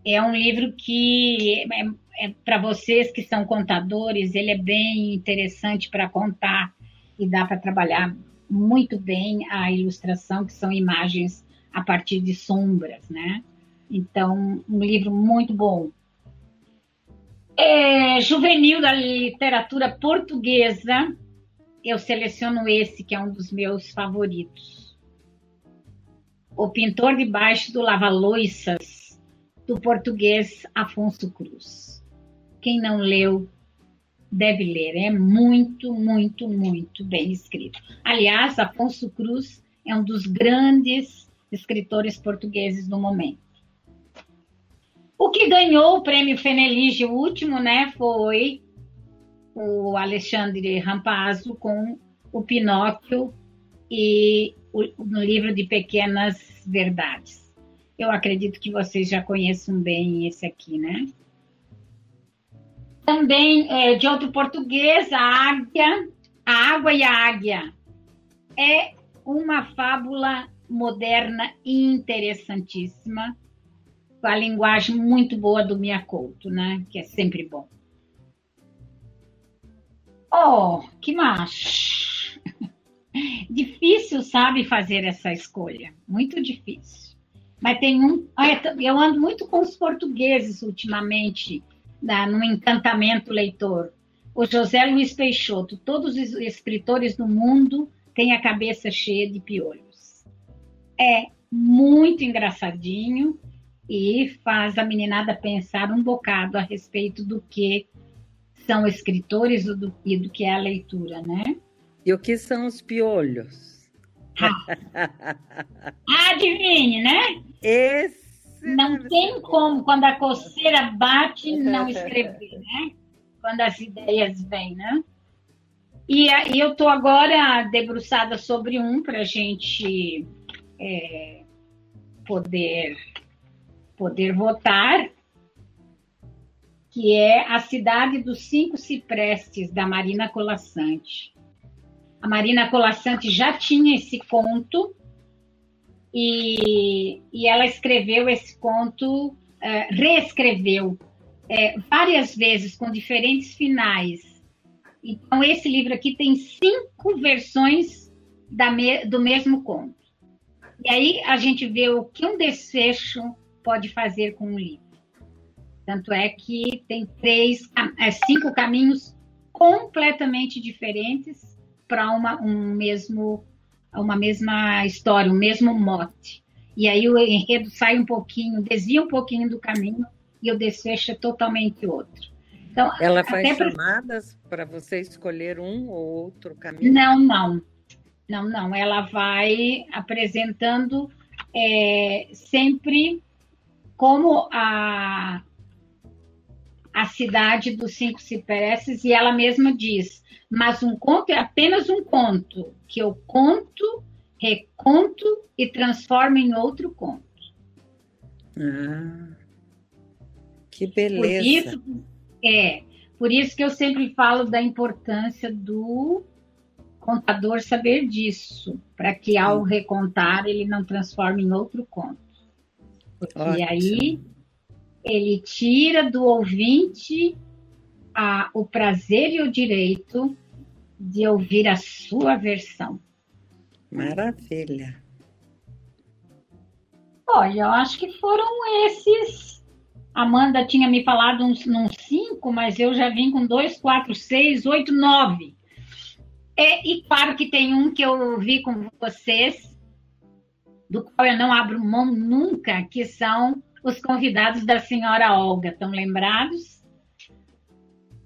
Speaker 3: É um livro que, é, é para vocês que são contadores, ele é bem interessante para contar e dá para trabalhar muito bem a ilustração, que são imagens a partir de sombras, né? Então, um livro muito bom. É, juvenil da literatura portuguesa, eu seleciono esse, que é um dos meus favoritos. O Pintor debaixo do Lava-Loiças, do português Afonso Cruz. Quem não leu, deve ler. É muito, muito, muito bem escrito. Aliás, Afonso Cruz é um dos grandes escritores portugueses do momento. O que ganhou o prêmio Fenelige, o último, né, foi o Alexandre Rampazzo com o Pinóquio e no livro de Pequenas Verdades. Eu acredito que vocês já conheçam bem esse aqui, né? Também é, de outro português, a águia, a água e a águia. É uma fábula moderna interessantíssima, com a linguagem muito boa do Miyakoto, né? Que é sempre bom. Oh, que macho! Difícil, sabe, fazer essa escolha. Muito difícil. Mas tem um. Eu ando muito com os portugueses ultimamente, no encantamento leitor. O José Luiz Peixoto, todos os escritores do mundo têm a cabeça cheia de piolhos. É muito engraçadinho e faz a meninada pensar um bocado a respeito do que são escritores e do, e do que é a leitura, né?
Speaker 1: E o que são os piolhos?
Speaker 3: Ah. Adivinhe, né?
Speaker 1: Esse
Speaker 3: não tem como, quando a coceira bate, não escrever, né? Quando as ideias vêm, né? E, e eu estou agora debruçada sobre um para a gente é, poder, poder votar, que é A Cidade dos Cinco Ciprestes, da Marina Colassante. A Marina Colassante já tinha esse conto e, e ela escreveu esse conto, é, reescreveu é, várias vezes com diferentes finais. Então, esse livro aqui tem cinco versões me, do mesmo conto. E aí a gente vê o que um desfecho pode fazer com um livro. Tanto é que tem três, é, cinco caminhos completamente diferentes para uma, um mesmo, uma mesma história, o um mesmo mote. E aí o enredo sai um pouquinho, desvia um pouquinho do caminho e o desfecho é totalmente outro.
Speaker 1: Então, Ela faz chamadas para você escolher um ou outro caminho?
Speaker 3: Não, não. Não, não. Ela vai apresentando é, sempre como a, a cidade dos cinco cipresses, e ela mesma diz, mas um conto é apenas um conto, que eu conto, reconto e transformo em outro conto.
Speaker 1: Ah, que beleza. Por
Speaker 3: isso, é, por isso que eu sempre falo da importância do contador saber disso, para que ao recontar ele não transforme em outro conto. Ótimo. aí ele tira do ouvinte a, o prazer e o direito de ouvir a sua versão.
Speaker 1: Maravilha.
Speaker 3: Olha, eu acho que foram esses Amanda tinha me falado uns, uns cinco, mas eu já vim com dois, quatro, seis, oito, nove. É, e claro que tem um que eu vi com vocês, do qual eu não abro mão nunca, que são os convidados da senhora Olga. Estão lembrados?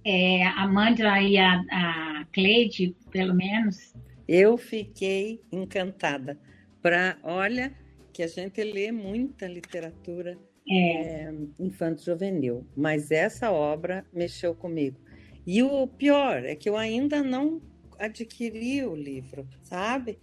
Speaker 3: É, a Amanda e a, a Cleide, pelo menos.
Speaker 1: Eu fiquei encantada. Pra, olha, que a gente lê muita literatura é. é, infanto juvenil. Mas essa obra mexeu comigo. E o pior é que eu ainda não adquiri o livro, sabe?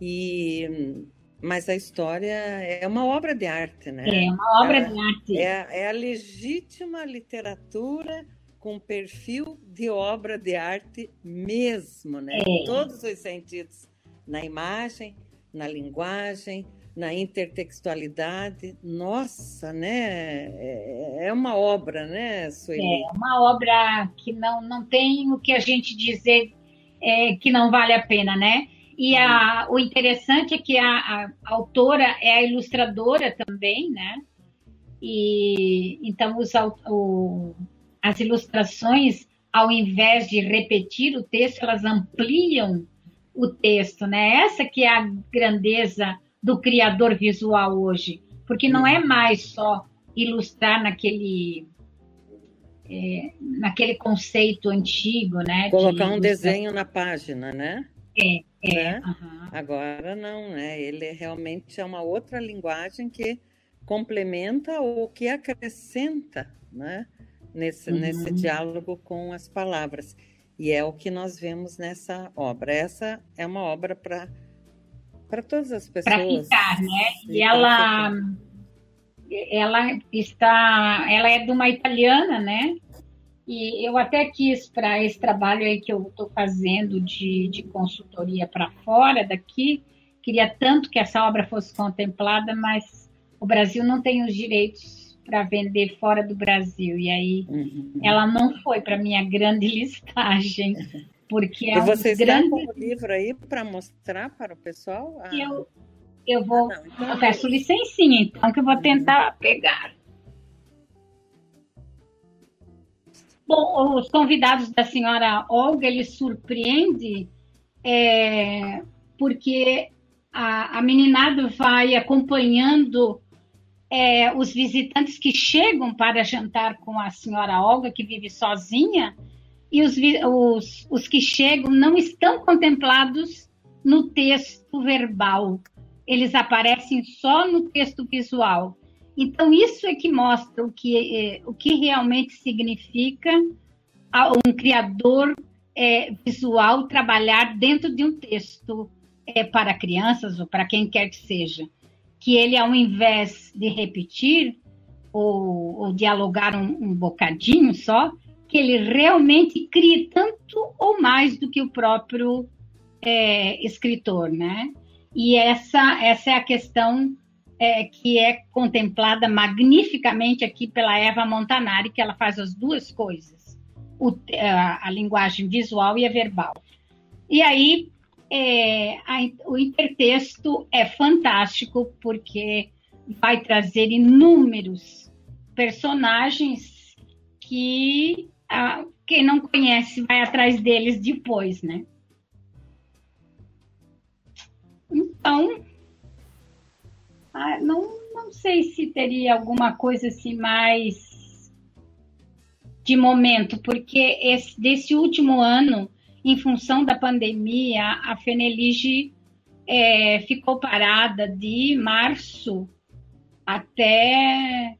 Speaker 1: E mas a história é uma obra de arte, né?
Speaker 3: É uma obra de arte.
Speaker 1: É, é a legítima literatura com perfil de obra de arte mesmo, né? É. Em todos os sentidos, na imagem, na linguagem, na intertextualidade. Nossa, né? É, é uma obra, né, Sueli?
Speaker 3: É uma obra que não, não tem o que a gente dizer é, que não vale a pena, né? E a, o interessante é que a, a, a autora é a ilustradora também, né? E então os, o, as ilustrações, ao invés de repetir o texto, elas ampliam o texto, né? Essa que é a grandeza do criador visual hoje, porque não é mais só ilustrar naquele é, naquele conceito antigo, né?
Speaker 1: Colocar de um desenho na página, né?
Speaker 3: É, é.
Speaker 1: Né? Uhum. Agora não, né? Ele realmente é uma outra linguagem que complementa ou que acrescenta, né? Nesse, uhum. nesse diálogo com as palavras. E é o que nós vemos nessa obra. Essa é uma obra para para todas as pessoas. Para
Speaker 3: ficar, né? E ela, ela está, ela é de uma italiana, né? E eu até quis para esse trabalho aí que eu estou fazendo de, de consultoria para fora daqui, queria tanto que essa obra fosse contemplada, mas o Brasil não tem os direitos para vender fora do Brasil. E aí uhum. ela não foi para minha grande listagem. Porque é
Speaker 1: e você um grande... com o livro aí para mostrar para o pessoal?
Speaker 3: Ah. Eu, eu vou. Ah, não, então... Eu peço licencinha, então, que eu vou tentar pegar. Os convidados da senhora Olga, ele surpreende é, porque a, a meninada vai acompanhando é, os visitantes que chegam para jantar com a senhora Olga, que vive sozinha, e os, os, os que chegam não estão contemplados no texto verbal, eles aparecem só no texto visual. Então, isso é que mostra o que, é, o que realmente significa um criador é, visual trabalhar dentro de um texto é, para crianças ou para quem quer que seja, que ele, ao invés de repetir ou, ou dialogar um, um bocadinho só, que ele realmente crie tanto ou mais do que o próprio é, escritor, né? E essa, essa é a questão é, que é contemplada magnificamente aqui pela Eva Montanari, que ela faz as duas coisas, o, a, a, linguagem visual e a verbal. E aí, é, a, o intertexto é fantástico, porque vai trazer inúmeros personagens que a, quem não conhece vai atrás deles depois, né? Então, ah, não, não sei se teria alguma coisa assim mais de momento, porque esse, desse último ano, em função da pandemia, a Fenelige é, ficou parada de março até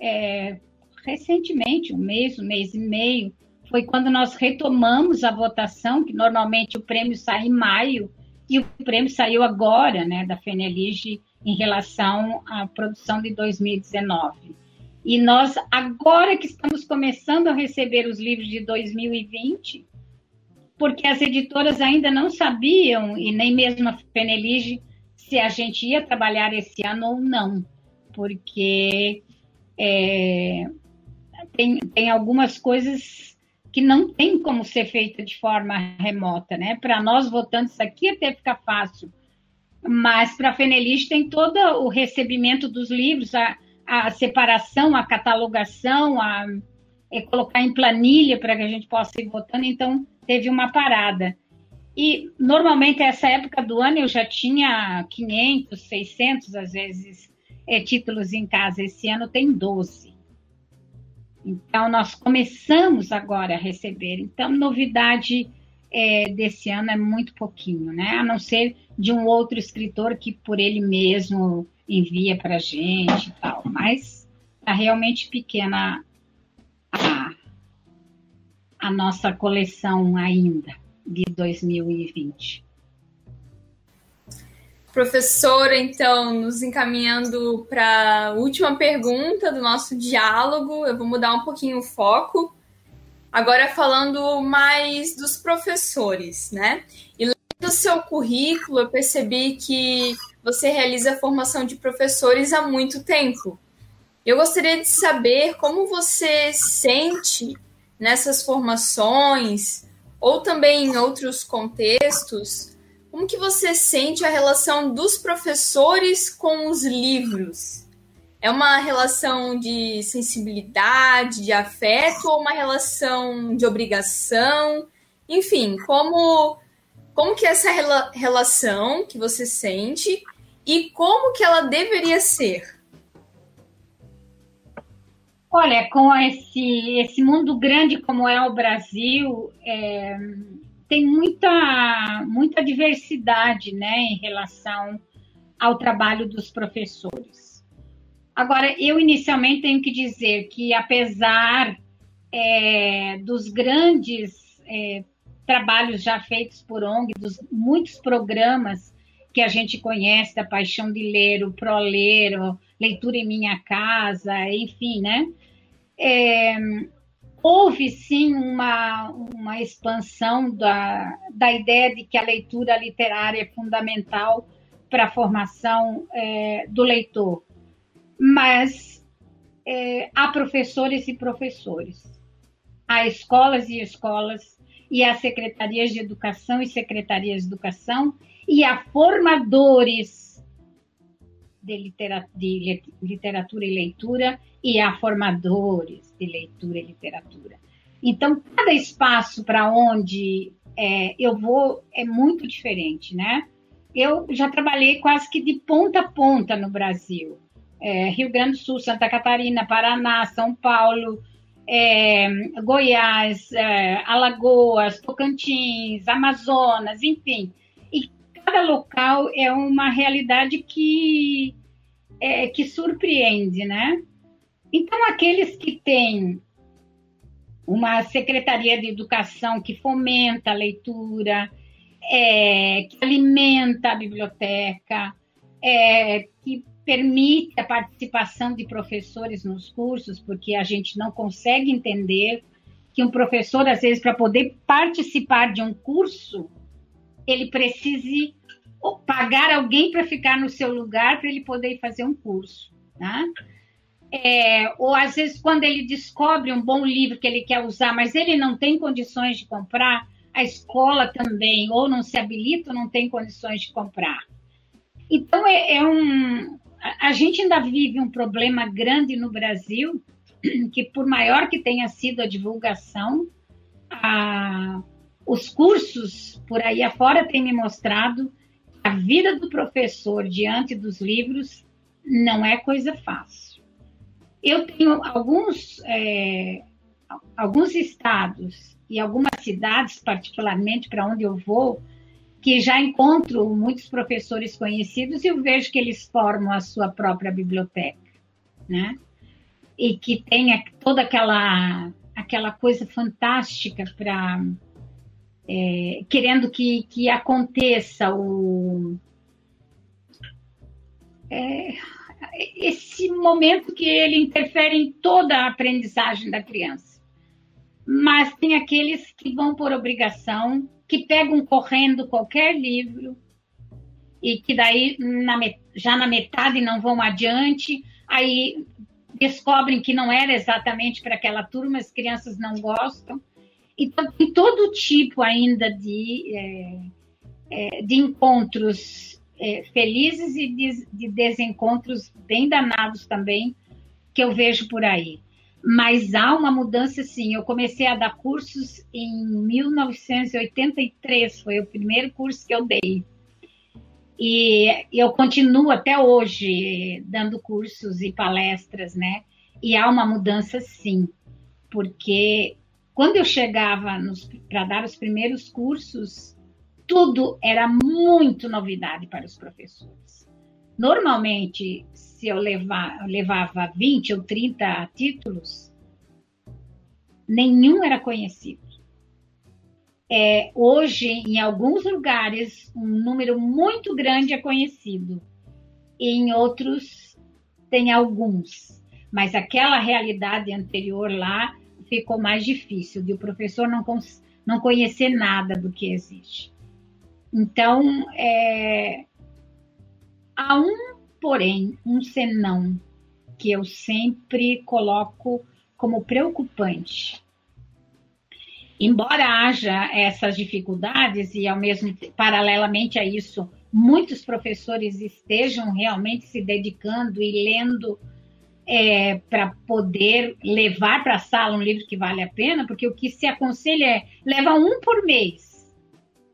Speaker 3: é, recentemente, um mês, um mês e meio, foi quando nós retomamos a votação, que normalmente o prêmio sai em maio, e o prêmio saiu agora, né, da Fenelige, em relação à produção de 2019. E nós, agora que estamos começando a receber os livros de 2020, porque as editoras ainda não sabiam, e nem mesmo a Fenelige, se a gente ia trabalhar esse ano ou não, porque é, tem, tem algumas coisas que não tem como ser feita de forma remota, né? Para nós votantes aqui até fica fácil, mas para a tem todo o recebimento dos livros, a, a separação, a catalogação, a, é, colocar em planilha para que a gente possa ir votando, então teve uma parada. E normalmente essa época do ano eu já tinha 500, 600 às vezes é, títulos em casa. Esse ano tem 12. Então, nós começamos agora a receber. Então, novidade é, desse ano é muito pouquinho, né? A não ser de um outro escritor que por ele mesmo envia para gente e tal. Mas está realmente pequena a, a nossa coleção ainda de 2020.
Speaker 2: Professora, então, nos encaminhando para a última pergunta do nosso diálogo, eu vou mudar um pouquinho o foco. Agora falando mais dos professores, né? E lendo o seu currículo, eu percebi que você realiza a formação de professores há muito tempo. Eu gostaria de saber como você sente nessas formações, ou também em outros contextos, como que você sente a relação dos professores com os livros? É uma relação de sensibilidade, de afeto ou uma relação de obrigação? Enfim, como como que é essa rela relação que você sente e como que ela deveria ser?
Speaker 3: Olha, com esse, esse mundo grande como é o Brasil, é, tem muita, muita diversidade né, em relação ao trabalho dos professores. Agora, eu inicialmente tenho que dizer que, apesar é, dos grandes é, trabalhos já feitos por ONG, dos muitos programas que a gente conhece, da Paixão de Ler, o ProLer, Leitura em Minha Casa, enfim, né? É, houve sim uma, uma expansão da, da ideia de que a leitura literária é fundamental para a formação é, do leitor. Mas é, há professores e professores, há escolas e escolas, e há secretarias de educação e secretarias de educação, e há formadores de literatura, de literatura e leitura, e há formadores de leitura e literatura. Então, cada espaço para onde é, eu vou é muito diferente, né? Eu já trabalhei quase que de ponta a ponta no Brasil. É, Rio Grande do Sul, Santa Catarina, Paraná, São Paulo, é, Goiás, é, Alagoas, Tocantins, Amazonas, enfim. E cada local é uma realidade que, é, que surpreende, né? Então, aqueles que têm uma secretaria de educação que fomenta a leitura, é, que alimenta a biblioteca, é, que permite a participação de professores nos cursos, porque a gente não consegue entender que um professor, às vezes, para poder participar de um curso, ele precise pagar alguém para ficar no seu lugar para ele poder fazer um curso. Né? É, ou às vezes, quando ele descobre um bom livro que ele quer usar, mas ele não tem condições de comprar, a escola também, ou não se habilita, ou não tem condições de comprar. Então, é, é um. A, gente ainda vive um problema grande no Brasil, que por maior que tenha sido a divulgação, a, os cursos por aí afora têm me mostrado a vida do professor diante dos livros não é coisa fácil. Eu tenho alguns, é, alguns estados e algumas cidades, particularmente para onde eu vou, que já encontro muitos professores conhecidos e eu vejo que eles formam a sua própria biblioteca, né? E que tem toda aquela aquela coisa fantástica para é, querendo que, que aconteça o, é, esse momento que ele interfere em toda a aprendizagem da criança. Mas tem aqueles que vão por obrigação, que pegam correndo qualquer livro e que daí na, já na metade não vão adiante, aí descobrem que não era exatamente para aquela turma, as crianças não gostam então, tem todo tipo ainda de, é, é, de encontros é, felizes e de, de, desencontros bem danados também, que eu vejo por aí. Mas há uma mudança, sim. Eu comecei a dar cursos em 1983, foi o primeiro curso que eu dei. E eu continuo até hoje dando cursos e palestras, né? E há uma mudança, sim, porque quando eu chegava para dar os primeiros cursos, tudo era muito novidade para os professores. Normalmente, se eu levar, levava 20 ou 30 títulos, nenhum era conhecido. É, hoje, em alguns lugares, um número muito grande é conhecido, em outros tem alguns, mas aquela realidade anterior lá ficou mais difícil, de o professor não, não conhecer nada do que existe. Então, é, há um, porém, um senão, que eu sempre coloco como preocupante. Embora haja essas dificuldades e, ao mesmo paralelamente a isso, muitos professores estejam realmente se dedicando e lendo é, para poder levar para a sala um livro que vale a pena, porque o que se aconselha é leva um por mês,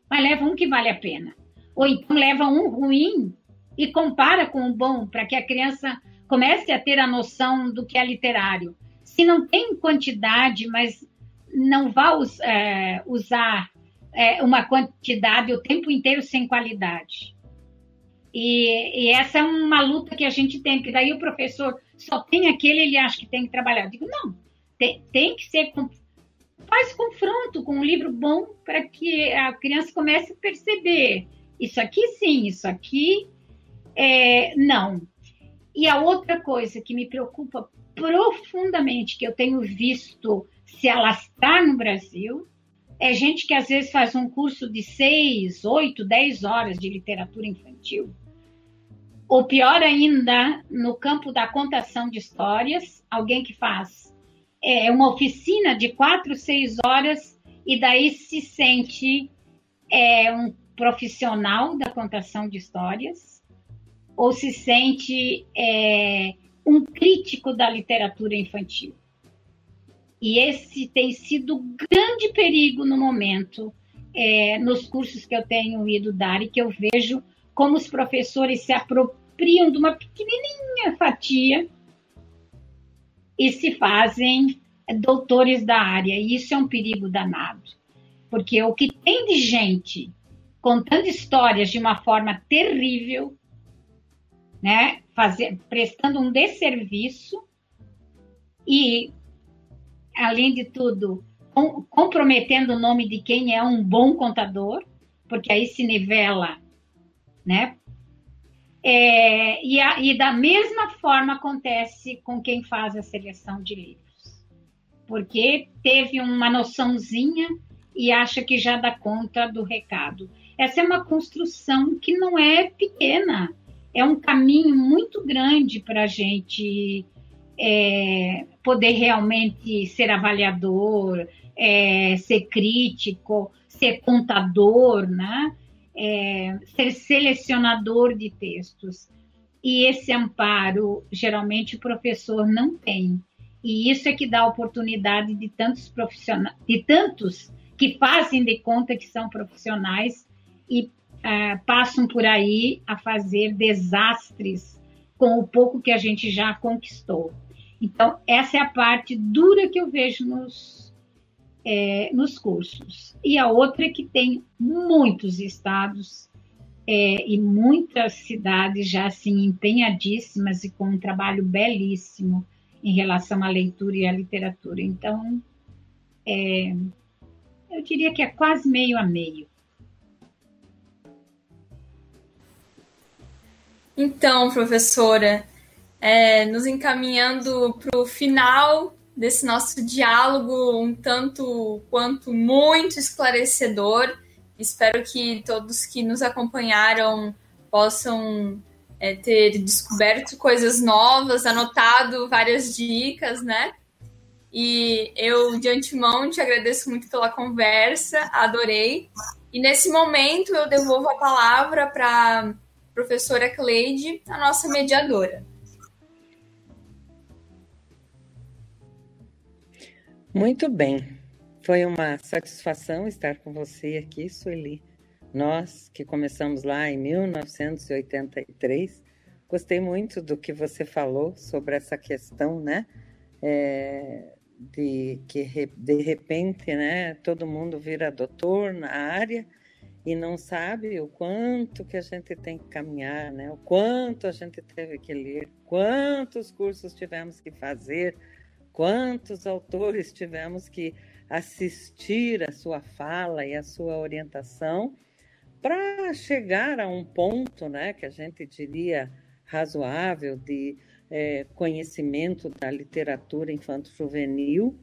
Speaker 3: mas leva um que vale a pena. Ou então leva um ruim e compara com o bom, para que a criança comece a ter a noção do que é literário. Se não tem quantidade, mas não vá é, usar é, uma quantidade o tempo inteiro sem qualidade. E, e, essa é uma luta que a gente tem, porque daí o professor só tem aquele, ele acha que tem que trabalhar. Eu digo, não, tem, tem que ser. Faz confronto com um livro bom para que a criança comece a perceber. Isso aqui sim, isso aqui é, não. E a outra coisa que me preocupa profundamente, que eu tenho visto se alastrar no Brasil, é gente que às vezes faz um curso de seis, oito, dez horas de literatura infantil ou pior ainda, no campo da contação de histórias, alguém que faz é, uma oficina de quatro, seis horas e daí se sente é, um profissional da contação de histórias ou se sente é, um crítico da literatura infantil. E esse tem sido o grande perigo no momento é, nos cursos que eu tenho ido dar e que eu vejo como os professores se apropriam de uma pequenininha fatia e se fazem doutores da área. E isso é um perigo danado. Porque o que tem de gente contando histórias de uma forma terrível, né, fazer, prestando um desserviço e além de tudo, com, comprometendo o nome de quem é um bom contador, porque aí se nivela, né? É, e, a, e da mesma forma acontece com quem faz a seleção de livros, porque teve uma noçãozinha e acha que já dá conta do recado. Essa é uma construção que não é pequena, é um caminho muito grande para a gente é, poder realmente ser avaliador, é, ser crítico, ser contador, né? É, ser selecionador de textos. E esse amparo, geralmente, o professor não tem. E isso é que dá a oportunidade de tantos profissionais, de tantos que fazem de conta que são profissionais e é, passam por aí a fazer desastres com o pouco que a gente já conquistou. Então, essa é a parte dura que eu vejo nos é, nos cursos. E a outra é que tem muitos estados é, e muitas cidades já assim empenhadíssimas e com um trabalho belíssimo em relação à leitura e à literatura. Então, é, eu diria que é quase meio a meio.
Speaker 2: Então, professora, é, nos encaminhando para o final desse nosso diálogo um tanto quanto muito esclarecedor. Espero que todos que nos acompanharam possam é, ter descoberto coisas novas, anotado várias dicas, né? E eu, de antemão, te agradeço muito pela conversa, adorei. E nesse momento eu devolvo a palavra para professora Cleide, a nossa mediadora.
Speaker 1: Muito bem. Foi uma satisfação estar com você aqui, Sueli. Nós que começamos lá em 1983, gostei muito do que você falou sobre essa questão, né? É, de que de repente, né, todo mundo vira doutor na área e não sabe o quanto que a gente tem que caminhar, né? O quanto a gente teve que ler, quantos cursos tivemos que fazer Quantos autores tivemos que assistir a sua fala e a sua orientação para chegar a um ponto, né, que a gente diria razoável de é, conhecimento da literatura infanto-juvenil,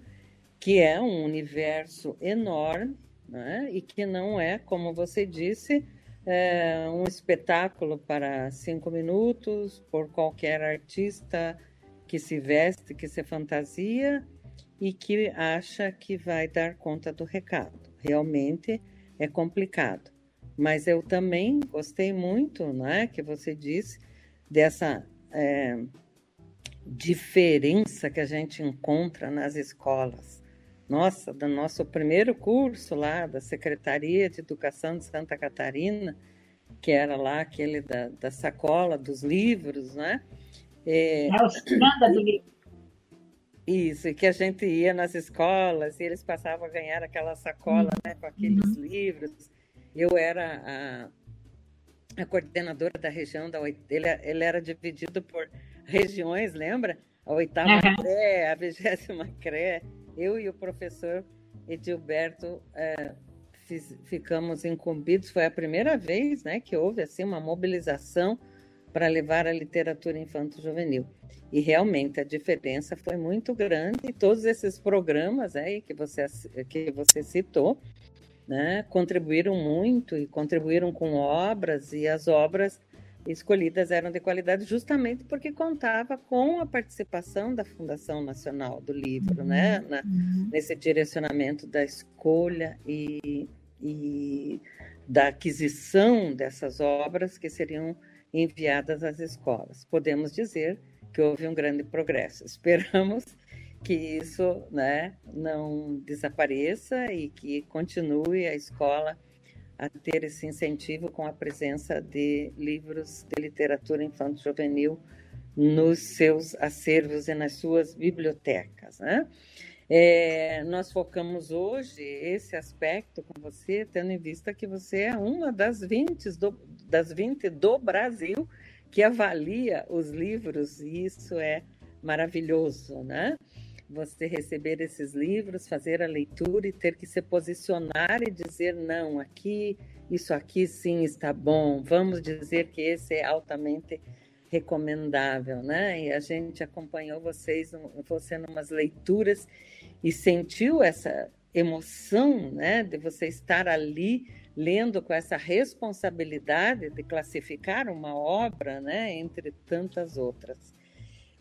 Speaker 1: que é um universo enorme, né, e que não é, como você disse, é, um espetáculo para cinco minutos por qualquer artista que se veste, que se fantasia e que acha que vai dar conta do recado. Realmente é complicado. Mas eu também gostei muito, né, que você disse dessa é, diferença que a gente encontra nas escolas. Nossa, do nosso primeiro curso lá da Secretaria de Educação de Santa Catarina, que era lá aquele da, da sacola dos livros, né?
Speaker 3: É, é do livro.
Speaker 1: Isso, e que a gente ia nas escolas e eles passavam a ganhar aquela sacola né, com aqueles uhum. livros. Eu era a, a, coordenadora da região, da, ele, ele era dividido por regiões, lembra? A oitava uhum. CRE, a vigésima CRE. Eu e o professor Edilberto é, fiz, ficamos incumbidos. Foi a primeira vez né, que houve assim, uma mobilização para levar a literatura infanto-juvenil. E realmente a diferença foi muito grande e todos esses programas aí que você, que você citou né, contribuíram muito e contribuíram com obras e as obras escolhidas eram de qualidade justamente porque contava com a participação da Fundação Nacional do Livro, né, uhum. né, na, nesse direcionamento da escolha e, e da aquisição dessas obras que seriam enviadas às escolas. Podemos dizer que houve um grande progresso. Esperamos que isso né, não desapareça e que continue a escola a ter esse incentivo com a presença de livros de literatura infanto-juvenil nos seus acervos e nas suas bibliotecas. Né? É, nós focamos hoje esse aspecto com você, tendo em vista que você é uma das 20 do, das 20 do Brasil que avalia os livros, e isso é maravilhoso, né? Você receber esses livros, fazer a leitura e ter que se posicionar e dizer não, aqui, isso aqui sim está bom, vamos dizer que esse é altamente recomendável, né? E a gente acompanhou vocês, você numas leituras e sentiu essa emoção, né, de você estar ali lendo com essa responsabilidade de classificar uma obra, né, entre tantas outras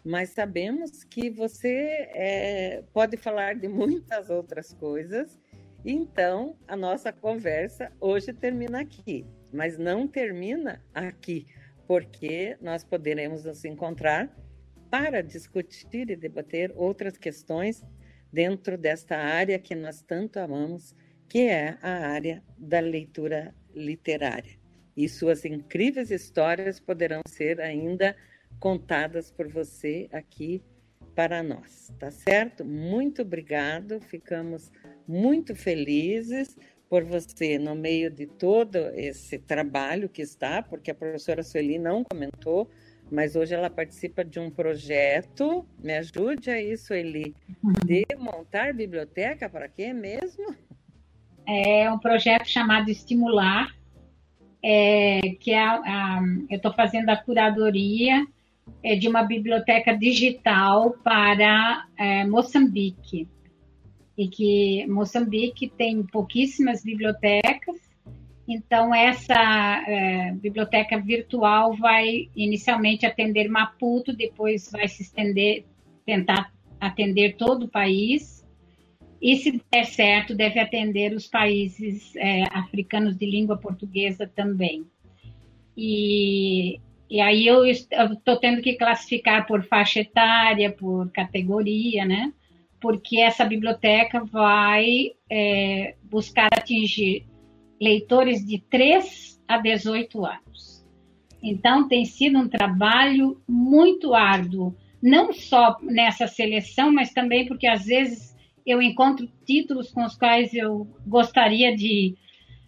Speaker 1: mas sabemos que você é, pode falar de muitas outras coisas. Então, a nossa conversa hoje termina aqui, mas não termina aqui, porque nós poderemos nos encontrar para discutir e debater outras questões dentro desta área que nós tanto amamos, que é a área da leitura literária. E suas incríveis histórias poderão ser ainda contadas por você aqui para nós, tá certo? Muito obrigado, ficamos muito felizes por você no meio de todo esse trabalho que está, porque a professora Sueli não comentou, mas hoje ela participa de um projeto, me ajude aí, Sueli, de montar biblioteca para quê mesmo?
Speaker 3: É um projeto chamado Estimular, é, que é a, a eu estou fazendo a curadoria de uma biblioteca digital para é, Moçambique. E que Moçambique tem pouquíssimas bibliotecas, então essa é, biblioteca virtual vai inicialmente atender Maputo, depois vai se estender, tentar atender todo o país, e se der certo, deve atender os países é, africanos de língua portuguesa também. E e aí eu estou tendo que classificar por faixa etária, por categoria, né? Porque essa biblioteca vai é, buscar atingir leitores de 3 a 18 anos. Então, tem sido um trabalho muito árduo, não só nessa seleção, mas também porque às vezes eu encontro títulos com os quais eu gostaria de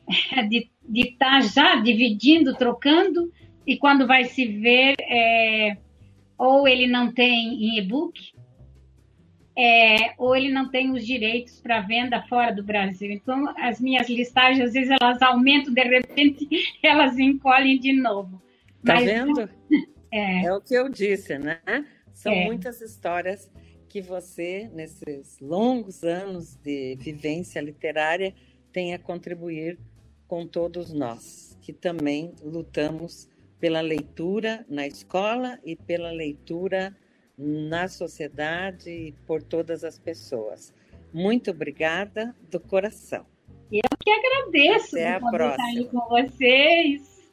Speaker 3: estar de, de tá já dividindo, trocando, e quando vai se ver, é, ou ele não tem em e-book, é, ou ele não tem os direitos para venda fora do Brasil. Então, as minhas listagens, às vezes, elas aumentam, de repente, elas encolhem de novo.
Speaker 1: Tá Mas, vendo? É. é o que eu disse, né? São é. muitas histórias que você, nesses longos anos de vivência literária, tem a contribuir com todos nós, que também lutamos pela leitura na escola e pela leitura na sociedade e por todas as pessoas. Muito obrigada do coração.
Speaker 3: Eu que agradeço
Speaker 1: Até a próxima.
Speaker 3: estar aí com vocês.